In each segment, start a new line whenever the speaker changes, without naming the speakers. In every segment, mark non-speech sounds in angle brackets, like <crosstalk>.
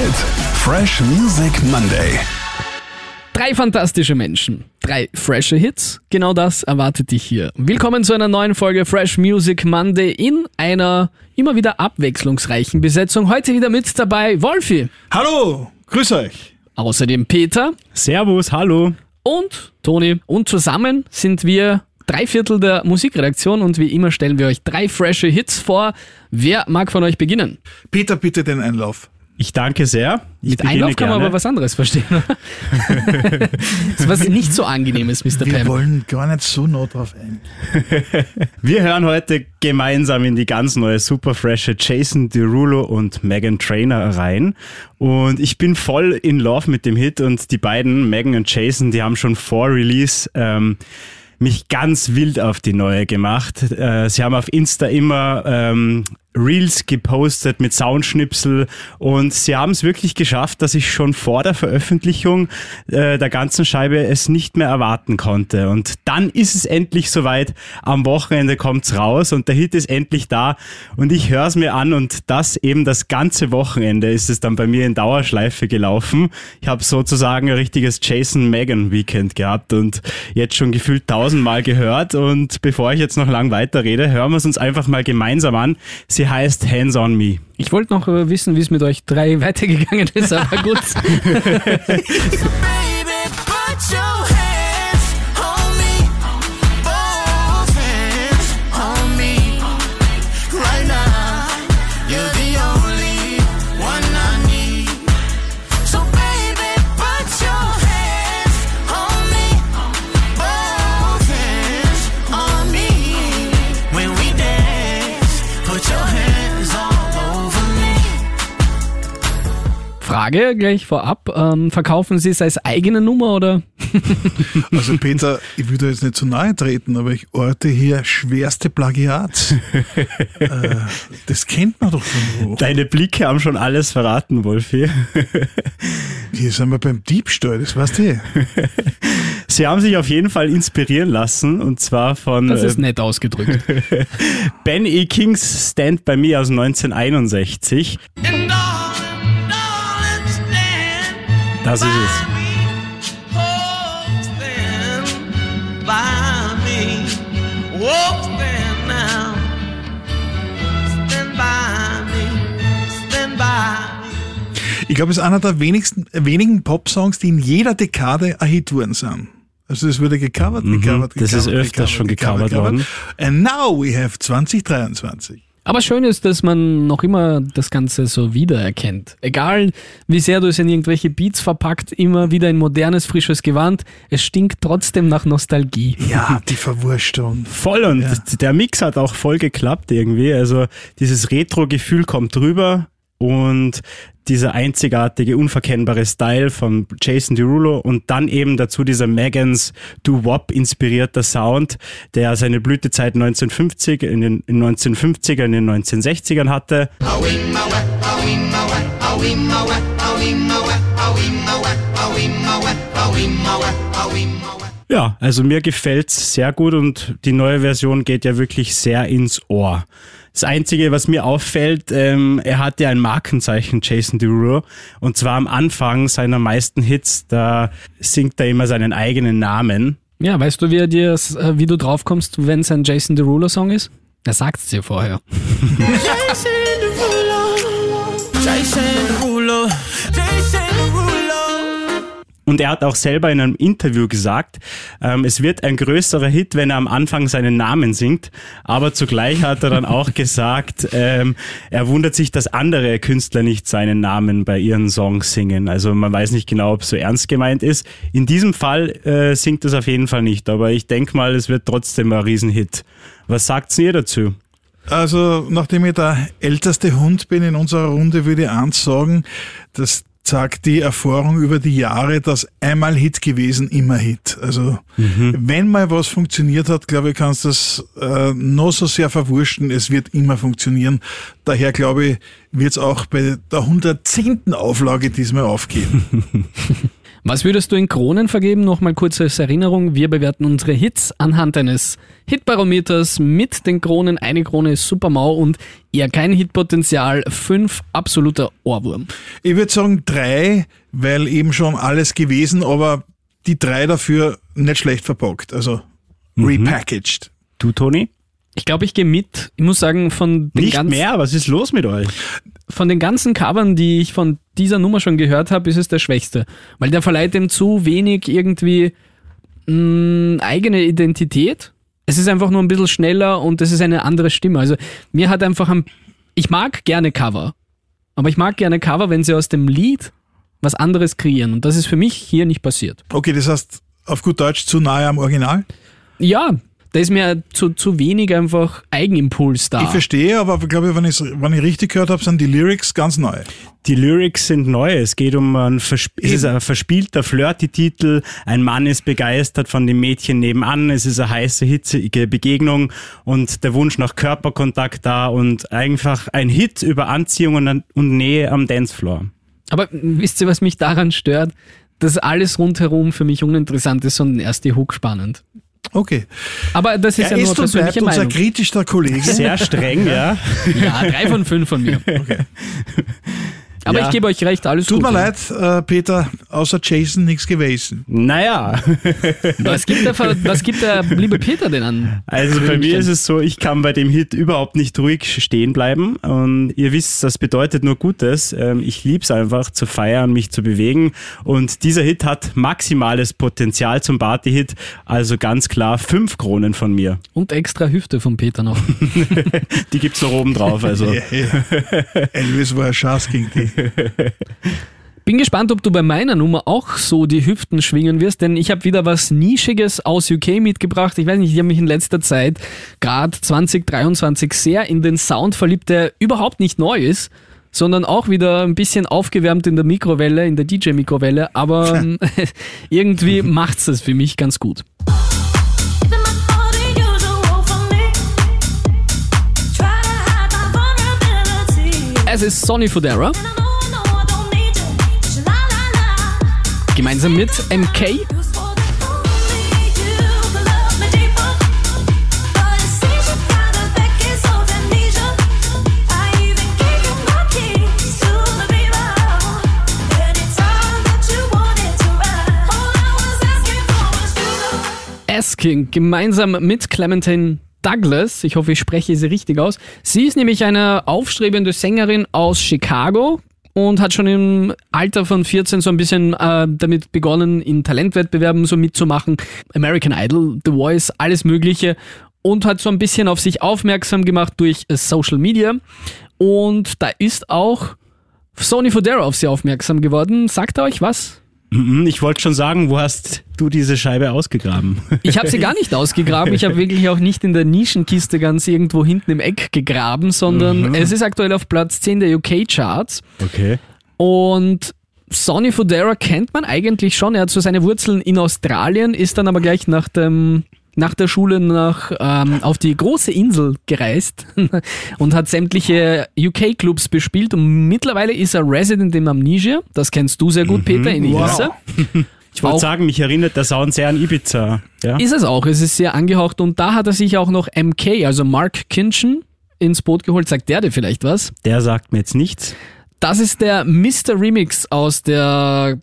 Hit. Fresh Music Monday.
Drei fantastische Menschen, drei frische Hits. Genau das erwartet dich hier. Willkommen zu einer neuen Folge Fresh Music Monday in einer immer wieder abwechslungsreichen Besetzung. Heute wieder mit dabei Wolfi.
Hallo, grüß euch.
Außerdem Peter.
Servus, hallo.
Und Toni. Und zusammen sind wir drei Viertel der Musikredaktion und wie immer stellen wir euch drei frische Hits vor. Wer mag von euch beginnen?
Peter, bitte den Einlauf.
Ich danke sehr. Ich
Mit Einlauf kann man aber was anderes verstehen. ist <laughs> was nicht so angenehmes, Mr.
Wir
Pam.
wollen gar nicht so nah drauf ein. <laughs>
Wir hören heute gemeinsam in die ganz neue super frische Jason Derulo und Megan Trainer rein. Und ich bin voll in Love mit dem Hit und die beiden, Megan und Jason, die haben schon vor Release ähm, mich ganz wild auf die neue gemacht. Äh, sie haben auf Insta immer ähm, Reels gepostet mit Soundschnipsel und sie haben es wirklich geschafft, dass ich schon vor der Veröffentlichung äh, der ganzen Scheibe es nicht mehr erwarten konnte. Und dann ist es endlich soweit. Am Wochenende kommt's raus und der Hit ist endlich da und ich höre es mir an und das eben das ganze Wochenende ist es dann bei mir in Dauerschleife gelaufen. Ich habe sozusagen ein richtiges Jason Megan Weekend gehabt und jetzt schon gefühlt tausendmal gehört und bevor ich jetzt noch lang weiterrede, hören wir es uns einfach mal gemeinsam an. Sie heißt Hands on Me.
Ich wollte noch äh, wissen, wie es mit euch drei <laughs> weitergegangen ist, aber gut. <laughs> Frage gleich vorab. Ähm, verkaufen Sie es als eigene Nummer oder? <laughs>
Also Peter, ich würde jetzt nicht zu nahe treten, aber ich orte hier schwerste Plagiat. <laughs> äh, das kennt man doch wo.
Deine Blicke haben schon alles verraten, Wolfi. <laughs>
Hier sind wir beim Diebstahl, das weißt du.
Sie haben sich auf jeden Fall inspirieren lassen und zwar von
Das ist
äh,
nett ausgedrückt.
Ben E. Kings Stand By Me aus 1961.
And Stand by me.
Ich glaube, es ist einer der wenigsten, wenigen Pop-Songs, die in jeder Dekade ein Hit worden sind. Also es wurde gecovert, gecovert,
Mhm. das ist
gecovert,
öfters schon gecovert worden.
And now we have 2023.
Aber schön ist, dass man noch immer das Ganze so wiedererkennt. Egal, wie sehr du es in irgendwelche Beats verpackt, immer wieder in modernes, frisches Gewand, es stinkt trotzdem nach Nostalgie.
Ja, die Verwurstung.
Voll und
Ja.
der Mix hat auch voll geklappt irgendwie. Also dieses Retro-Gefühl kommt drüber und dieser einzigartige, unverkennbare Style von Jason Derulo und dann eben dazu dieser Megans Do-Wop inspirierter Sound, der seine Blütezeit 1950 in den in 1950er, in den 1960ern hatte. Ja, also mir gefällt's sehr gut und die neue Version geht ja wirklich sehr ins Ohr. Das Einzige, was mir auffällt, ähm, er hat ja ein Markenzeichen, Jason Derulo, und zwar am Anfang seiner meisten Hits, da singt er immer seinen eigenen Namen.
Ja, weißt du, wie, er dir, äh, wie du draufkommst, wenn es ein Jason Derulo-Song ist? Er sagt es dir vorher.
Jason <laughs> <laughs>
Und er hat auch selber in einem Interview gesagt, ähm, es wird ein größerer Hit, wenn er am Anfang seinen Namen singt. Aber zugleich hat er dann auch <laughs> gesagt, ähm, er wundert sich, dass andere Künstler nicht seinen Namen bei ihren Songs singen. Also man weiß nicht genau, ob es so ernst gemeint ist. In diesem Fall äh, singt es auf jeden Fall nicht. Aber ich denke mal, es wird trotzdem ein Riesenhit. Was sagt ihr dazu?
Also, nachdem ich der älteste Hund bin in unserer Runde, würde ich eins sagen, das sagt die Erfahrung über die Jahre, dass einmal Hit gewesen, immer Hit. Also, wenn mal was funktioniert hat, glaube ich, kannst du das äh, noch so sehr verwurschen, es wird immer funktionieren. Daher, glaube ich, wird es auch bei der 110. Auflage diesmal aufgehen. <laughs>
Was würdest du in Kronen vergeben? Nochmal kurz als Erinnerung. Wir bewerten unsere Hits anhand eines Hitbarometers mit den Kronen. Eine Krone ist super mau und eher kein Hitpotenzial. Fünf absoluter Ohrwurm.
Ich würde sagen drei, weil eben schon alles gewesen, aber die drei dafür nicht schlecht verpackt. Also repackaged.
Du, Toni?
Ich glaube, ich gehe mit. Ich muss sagen, von den,
Nicht
ganzen,
mehr? Was ist los mit euch?
Von den ganzen Covern, die ich von dieser Nummer schon gehört habe, ist es der schwächste. Weil der verleiht dem zu wenig irgendwie mh, eigene Identität. Es ist einfach nur ein bisschen schneller und es ist eine andere Stimme. Also mir hat einfach ein, ich mag gerne Cover. Aber ich mag gerne Cover, wenn sie aus dem Lied was anderes kreieren. Und das ist für mich hier nicht passiert.
Okay, das heißt auf gut Deutsch zu nahe am Original.
Ja, da ist mir zu, zu wenig einfach Eigenimpuls da.
Ich verstehe, aber ich glaube, wenn, wenn ich richtig gehört habe, sind die Lyrics ganz neu.
Die Lyrics sind neu. Es geht um ein, versp es ist ein verspielter Flirty-Titel. Ein Mann ist begeistert von dem Mädchen nebenan. Es ist eine heiße, hitzige Begegnung und der Wunsch nach Körperkontakt da und einfach ein Hit über Anziehung und, und Nähe am Dancefloor.
Aber wisst ihr, was mich daran stört? Dass alles rundherum für mich uninteressant ist und erst die Hook spannend.
Okay.
Aber das ist
Er
ja nur
ist und bleibt
persönliche
unser
Meinung.
kritischster Kollege.
Sehr streng, ja. <laughs>
Ja, drei von fünf von mir. <laughs> Aber
Ja.
ich gebe euch recht, alles
Tut
gut.
mir leid, äh, Peter, außer Jason nichts gewesen.
Naja, <laughs>
Was gibt, der, was gibt der liebe Peter denn an?
also bei mir ist es so, ich kann bei dem Hit überhaupt nicht ruhig stehen bleiben. Und ihr wisst, das bedeutet nur Gutes. Ähm, Ich lieb's einfach zu feiern, mich zu bewegen. Und dieser Hit hat maximales Potenzial zum Party-Hit. Also ganz klar fünf Kronen von mir. <laughs>
Und extra Hüfte von Peter noch.
Die gibt's noch oben drauf. Also <laughs>
Ja, ja. Elvis war ein Schatz gegen die. <laughs>
Bin gespannt, ob du bei meiner Nummer auch so die Hüften schwingen wirst, denn ich habe wieder was Nischiges aus UK mitgebracht. Ich weiß nicht, ich habe mich in letzter Zeit, gerade 2023, sehr in den Sound verliebt, der überhaupt nicht neu ist, sondern auch wieder ein bisschen aufgewärmt in der Mikrowelle, in der DJ-Mikrowelle, aber <laughs> ähm, <laughs> irgendwie macht's das für mich ganz gut. Es ist Sonny Fodera, gemeinsam mit MK. Asking gemeinsam mit Clementine Douglas. Ich hoffe, ich spreche sie richtig aus. Sie ist nämlich eine aufstrebende Sängerin aus Chicago und hat schon im Alter von 14 so ein bisschen äh, damit begonnen, in Talentwettbewerben so mitzumachen. American Idol, The Voice, alles Mögliche. Und hat so ein bisschen auf sich aufmerksam gemacht durch Social Media. Und da ist auch Sony Fodera auf sie aufmerksam geworden. Sagt er euch was?
Mhm, ich wollte schon sagen, wo hast du diese Scheibe ausgegraben?
Ich habe sie gar nicht ausgegraben. Ich habe wirklich auch nicht in der Nischenkiste ganz irgendwo hinten im Eck gegraben, sondern es ist aktuell auf Platz 10 der UK-Charts.
Okay.
Und Sonny Fodera kennt man eigentlich schon. Er hat so seine Wurzeln in Australien, ist dann aber gleich nach dem nach der Schule nach ähm, auf die große Insel gereist <laughs> und hat sämtliche UK-Clubs bespielt und mittlerweile ist er Resident in Amnesia. Das kennst du sehr gut, Peter, in
Wow.
Ibiza.
Ich wollte sagen, mich erinnert der Sound sehr an Ibiza. Ja?
Ist es auch. Es ist sehr angehaucht und da hat er sich auch noch MK, also Mark Kinchen, ins Boot geholt. Sagt der dir vielleicht was?
Der sagt mir jetzt nichts.
Das ist der Mr. Remix aus der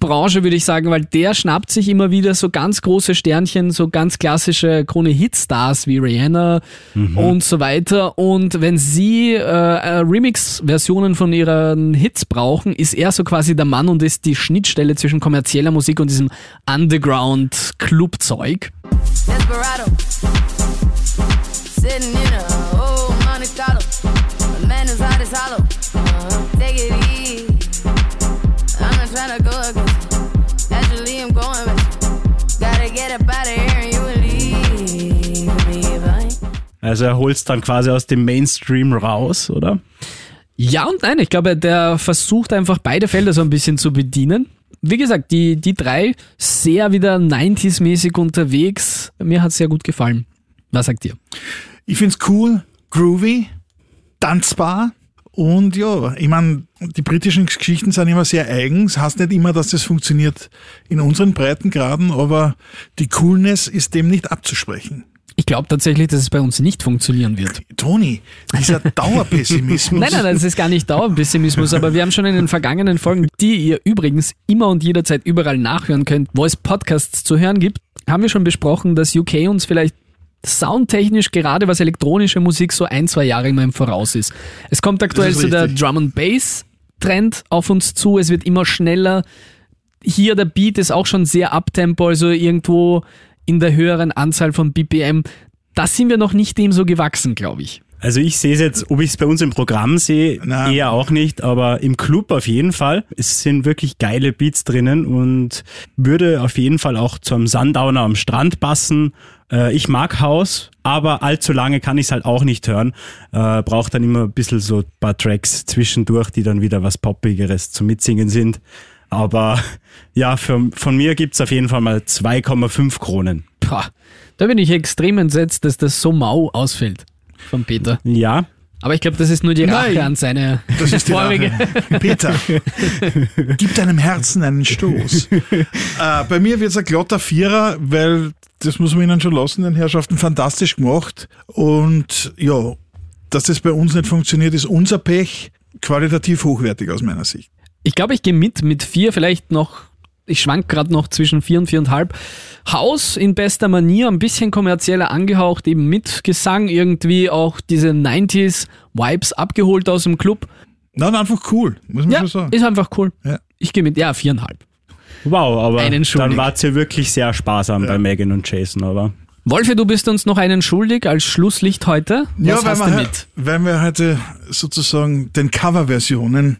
Branche, würde ich sagen, weil der schnappt sich immer wieder so ganz große Sternchen, so ganz klassische Krone-Hitstars wie Rihanna und so weiter. Und wenn sie äh, äh, Remix-Versionen von ihren Hits brauchen, ist er so quasi der Mann und ist die Schnittstelle zwischen kommerzieller Musik und diesem Underground-Club-Zeug.
Desperado. Sitting in a old Monte Carlo. A man as hot as hollow. Trying to go against you. Actually, I'm going with you. Gotta get up out of here and you will leave me behind.
Also er holt's dann quasi aus dem Mainstream raus, oder?
Ja und nein, ich glaube, der versucht einfach beide Felder so ein bisschen zu bedienen. Wie gesagt, die, die drei sehr wieder 90s-mäßig unterwegs. Mir hat sehr gut gefallen. Was sagt ihr?
Ich find's cool, groovy, tanzbar Und ja, ich meine, die britischen Geschichten sind immer sehr eigen. Es heißt nicht immer, dass das funktioniert in unseren Breitengraden, aber die Coolness ist dem nicht abzusprechen.
Ich glaube tatsächlich, dass es bei uns nicht funktionieren wird.
Toni, dieser <laughs> Dauerpessimismus.
Nein, nein, nein, das ist gar nicht Dauerpessimismus, aber wir haben schon in den vergangenen Folgen, die ihr übrigens immer und jederzeit überall nachhören könnt, wo es Podcasts zu hören gibt, haben wir schon besprochen, dass UK uns vielleicht soundtechnisch gerade was elektronische Musik so ein, zwei Jahre immer im Voraus ist. Es kommt aktuell so der. Drum and Bass Trend auf uns zu, es wird immer schneller. Hier der Beat ist auch schon sehr abtempo, also irgendwo in der höheren Anzahl von BPM. Das sind wir noch nicht dem so gewachsen, glaube ich.
Also ich sehe es jetzt, ob ich es bei uns im Programm sehe,
Na.
eher auch nicht, aber im Club auf jeden Fall. Es sind wirklich geile Beats drinnen und würde auf jeden Fall auch zum Sundowner am Strand passen. Äh, ich mag Haus, aber allzu lange kann ich es halt auch nicht hören. Äh, Braucht dann immer ein bisschen so ein paar Tracks zwischendurch, die dann wieder was Poppigeres zum Mitsingen sind. Aber <laughs> ja, für, von mir gibt's auf jeden Fall mal 2,5 Kronen.
Pah, da bin ich extrem entsetzt, dass das so mau ausfällt von Peter.
Ja,
Aber ich glaube, das ist nur die Rache
Nein,
an seine
Das ist die
vorige.
Rache. <laughs> Peter, gib deinem Herzen einen Stoß. äh, bei mir wird es ein glatter Vierer, weil das muss man ihnen schon lassen, den Herrschaften fantastisch gemacht. Und ja, dass das bei uns nicht funktioniert, ist unser Pech. Qualitativ hochwertig aus meiner Sicht.
Ich glaube, ich gehe mit, mit vier, vielleicht noch, ich schwank gerade noch zwischen vier und viereinhalb. Haus in bester Manier, ein bisschen kommerzieller angehaucht, eben mit Gesang, irgendwie auch diese 90s Vibes abgeholt aus dem Club.
Nein, einfach cool, muss man
Ja,
schon sagen.
ist einfach cool.
Ja.
Ich gehe mit, ja, viereinhalb.
wow, aber
Einen schuldig.
dann war's ja wirklich sehr sparsam bei Megan und Jason, aber...
Wolfe, du bist uns noch einen schuldig als Schlusslicht heute. Was
weil,
hast
wir,
mit?
weil wir heute sozusagen den Coverversionen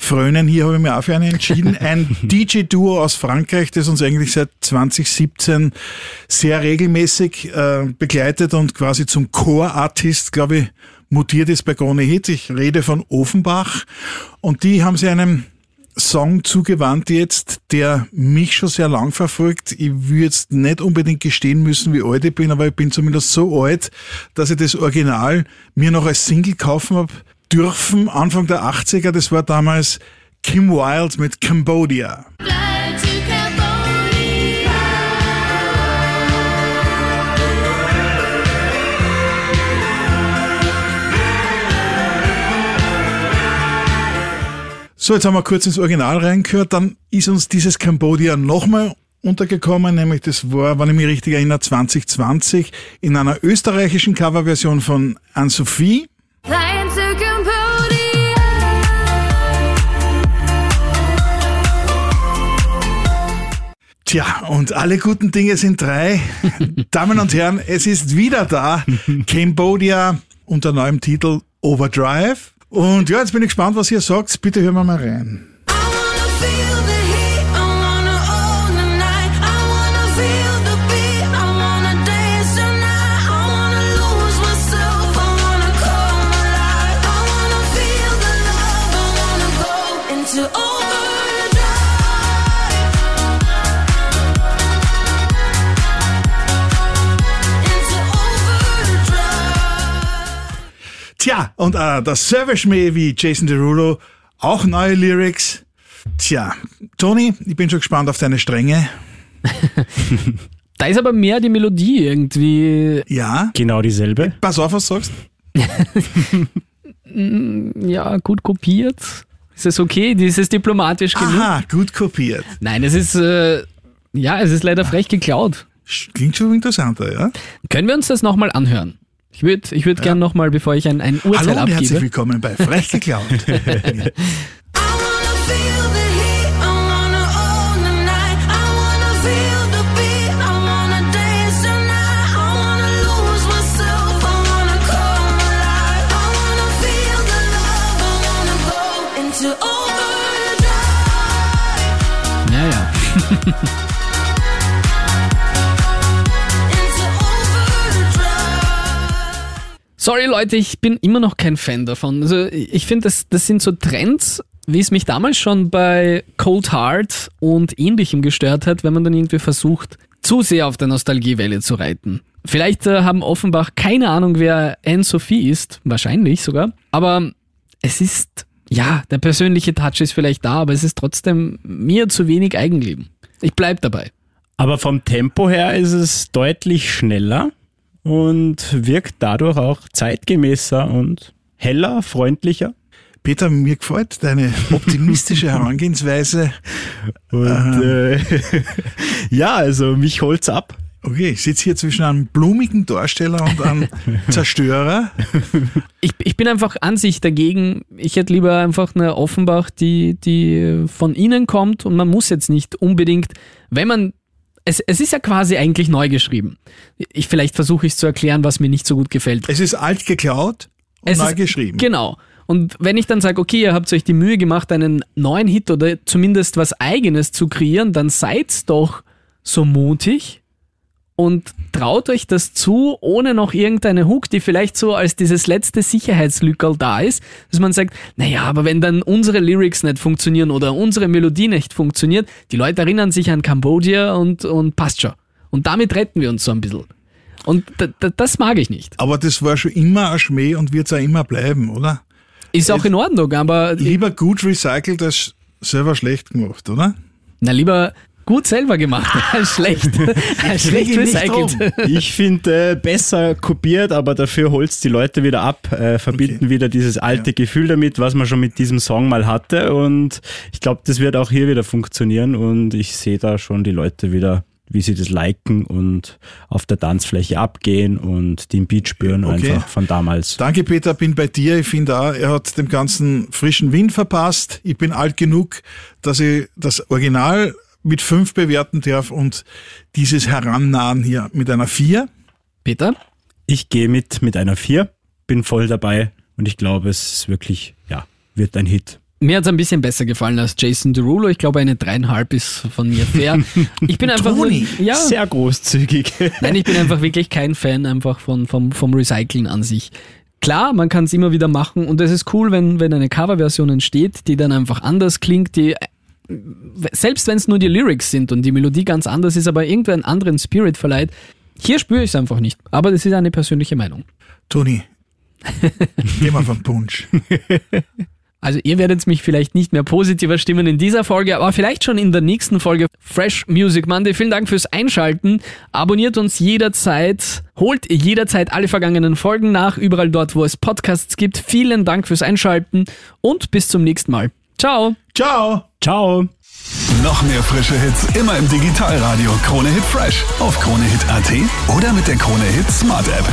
frönen. Hier habe ich mich auch für eine entschieden. <laughs> Ein DJ-Duo aus Frankreich, das uns eigentlich seit 2017 sehr regelmäßig äh, begleitet und quasi zum Core-Artist, glaube ich, mutiert ist bei Gone Hit. Ich rede von Offenbach. Und die haben sie einem Song zugewandt jetzt, der mich schon sehr lang verfolgt. Ich will jetzt nicht unbedingt gestehen müssen, wie alt ich bin, aber ich bin zumindest so alt, dass ich das Original mir noch als Single kaufen habe dürfen. Anfang der 80er, das war damals Kim Wilde mit Cambodia. So, jetzt haben wir kurz ins Original reingehört, dann ist uns dieses Cambodia nochmal untergekommen, nämlich das war, wenn ich mich richtig erinnere, 2020 in einer österreichischen Coverversion von Anne-Sophie. Tja, und alle guten Dinge sind drei. <laughs> Damen und Herren, es ist wieder da. Cambodia unter neuem Titel Overdrive. Und ja, jetzt bin ich gespannt, was ihr sagt. Bitte hören wir mal rein. Tja, und äh, der Service-Schmäh wie Jason Derulo, auch neue Lyrics. Tja, Toni, ich bin schon gespannt auf deine Stränge. <laughs>
Da ist aber mehr die Melodie irgendwie,
Ja,
Genau dieselbe.
pass auf, was du sagst. <laughs>
ja, gut kopiert. Ist es okay? Ist es diplomatisch genug?
Aha, gut kopiert.
Nein, es ist, äh, ja, es ist leider frech geklaut.
Klingt schon interessanter, ja?
Können wir uns das nochmal anhören? Ich würde ich würd gern nochmal, bevor ich ein, ein Urteil
Hallo und herzlich
abgebe.
willkommen bei Frech geklaut. <laughs>
I wanna <laughs>
Sorry Leute, ich bin immer noch kein Fan davon. Also ich finde, das, das sind so Trends, wie es mich damals schon bei Cold Heart und ähnlichem gestört hat, wenn man dann irgendwie versucht, zu sehr auf der Nostalgiewelle zu reiten. Vielleicht äh, haben Offenbach keine Ahnung, wer Anne-Sophie ist, wahrscheinlich sogar, aber es ist, ja, der persönliche Touch ist vielleicht da, aber es ist trotzdem mir zu wenig Eigenleben. Ich bleib dabei.
Aber vom Tempo her ist es deutlich schneller und wirkt dadurch auch zeitgemäßer und heller, freundlicher.
Peter, mir gefällt deine optimistische Herangehensweise.
Und äh, <laughs> ja, also mich holt's ab.
Okay, ich sitze hier zwischen einem blumigen Darsteller und einem <laughs> Zerstörer.
Ich, ich bin einfach an sich dagegen. Ich hätte lieber einfach eine Offenbach, die, die von Ihnen kommt und man muss jetzt nicht unbedingt, wenn man. Es, es ist ja quasi eigentlich neu geschrieben. Ich, vielleicht versuche ich es zu erklären, was mir nicht so gut gefällt.
Es ist alt geklaut und
Es
neu
ist-
geschrieben.
Genau. Und wenn ich dann sage, okay, ihr habt euch die Mühe gemacht, einen neuen Hit oder zumindest was Eigenes zu kreieren, dann seid doch so mutig und traut euch das zu, ohne noch irgendeine Hook, die vielleicht so als dieses letzte Sicherheitslückerl da ist, dass man sagt, naja, aber wenn dann unsere Lyrics nicht funktionieren oder unsere Melodie nicht funktioniert, die Leute erinnern sich an Cambodia und, und passt schon. Und damit retten wir uns so ein bisschen. Und da, da, das mag ich nicht.
Aber das war schon immer ein Schmäh und wird es auch immer bleiben, oder?
Ist auch in Ordnung, aber
Lieber gut recycelt als selber schlecht gemacht, oder?
Na, lieber gut selber gemacht als <laughs> schlecht, als schlecht recycelt.
Ich finde äh, besser kopiert, aber dafür holt's die Leute wieder ab, äh, verbinden
Okay.
wieder dieses alte Gefühl damit, was man schon mit diesem Song mal hatte. Und ich glaube, das wird auch hier wieder funktionieren und ich sehe da schon die Leute wieder, wie sie das liken und auf der Tanzfläche abgehen und den Beat spüren
Okay.
einfach von damals.
Danke, Peter, bin bei dir. Ich finde auch, er hat dem Ganzen frischen Wind verpasst. Ich bin alt genug, dass ich das Original mit fünf bewerten darf und dieses Herannahen hier mit einer vier.
Peter?
Ich gehe mit mit einer 4, bin voll dabei und ich glaube, es ist wirklich, ja, wird ein Hit.
Mir hat's ein bisschen besser gefallen als Jason Derulo. Ich glaube, eine dreieinhalb ist von mir fair. <laughs> Ich bin einfach nur,
Toni,
ja,
Sehr großzügig. <laughs>
nein, ich bin einfach wirklich kein Fan einfach von, vom, vom Recyceln an sich. Klar, man kann es immer wieder machen und es ist cool, wenn, wenn eine Coverversion entsteht, die dann einfach anders klingt, die selbst wenn es nur die Lyrics sind und die Melodie ganz anders ist, aber irgendwie einen anderen Spirit verleiht, hier spüre ich es einfach nicht. Aber das ist eine persönliche Meinung.
Toni, <laughs> geh mal vom Punsch.
Also ihr werdet mich vielleicht nicht mehr positiver stimmen in dieser Folge, aber vielleicht schon in der nächsten Folge Fresh Music Monday. Vielen Dank fürs Einschalten. Abonniert uns jederzeit, holt jederzeit alle vergangenen Folgen nach, überall dort, wo es Podcasts gibt. Vielen Dank fürs Einschalten und bis zum nächsten Mal. Ciao.
Ciao!
Ciao.
Noch mehr frische Hits immer im Digitalradio Krone Hit Fresh auf kronehit.at oder mit der Krone Hit Smart App.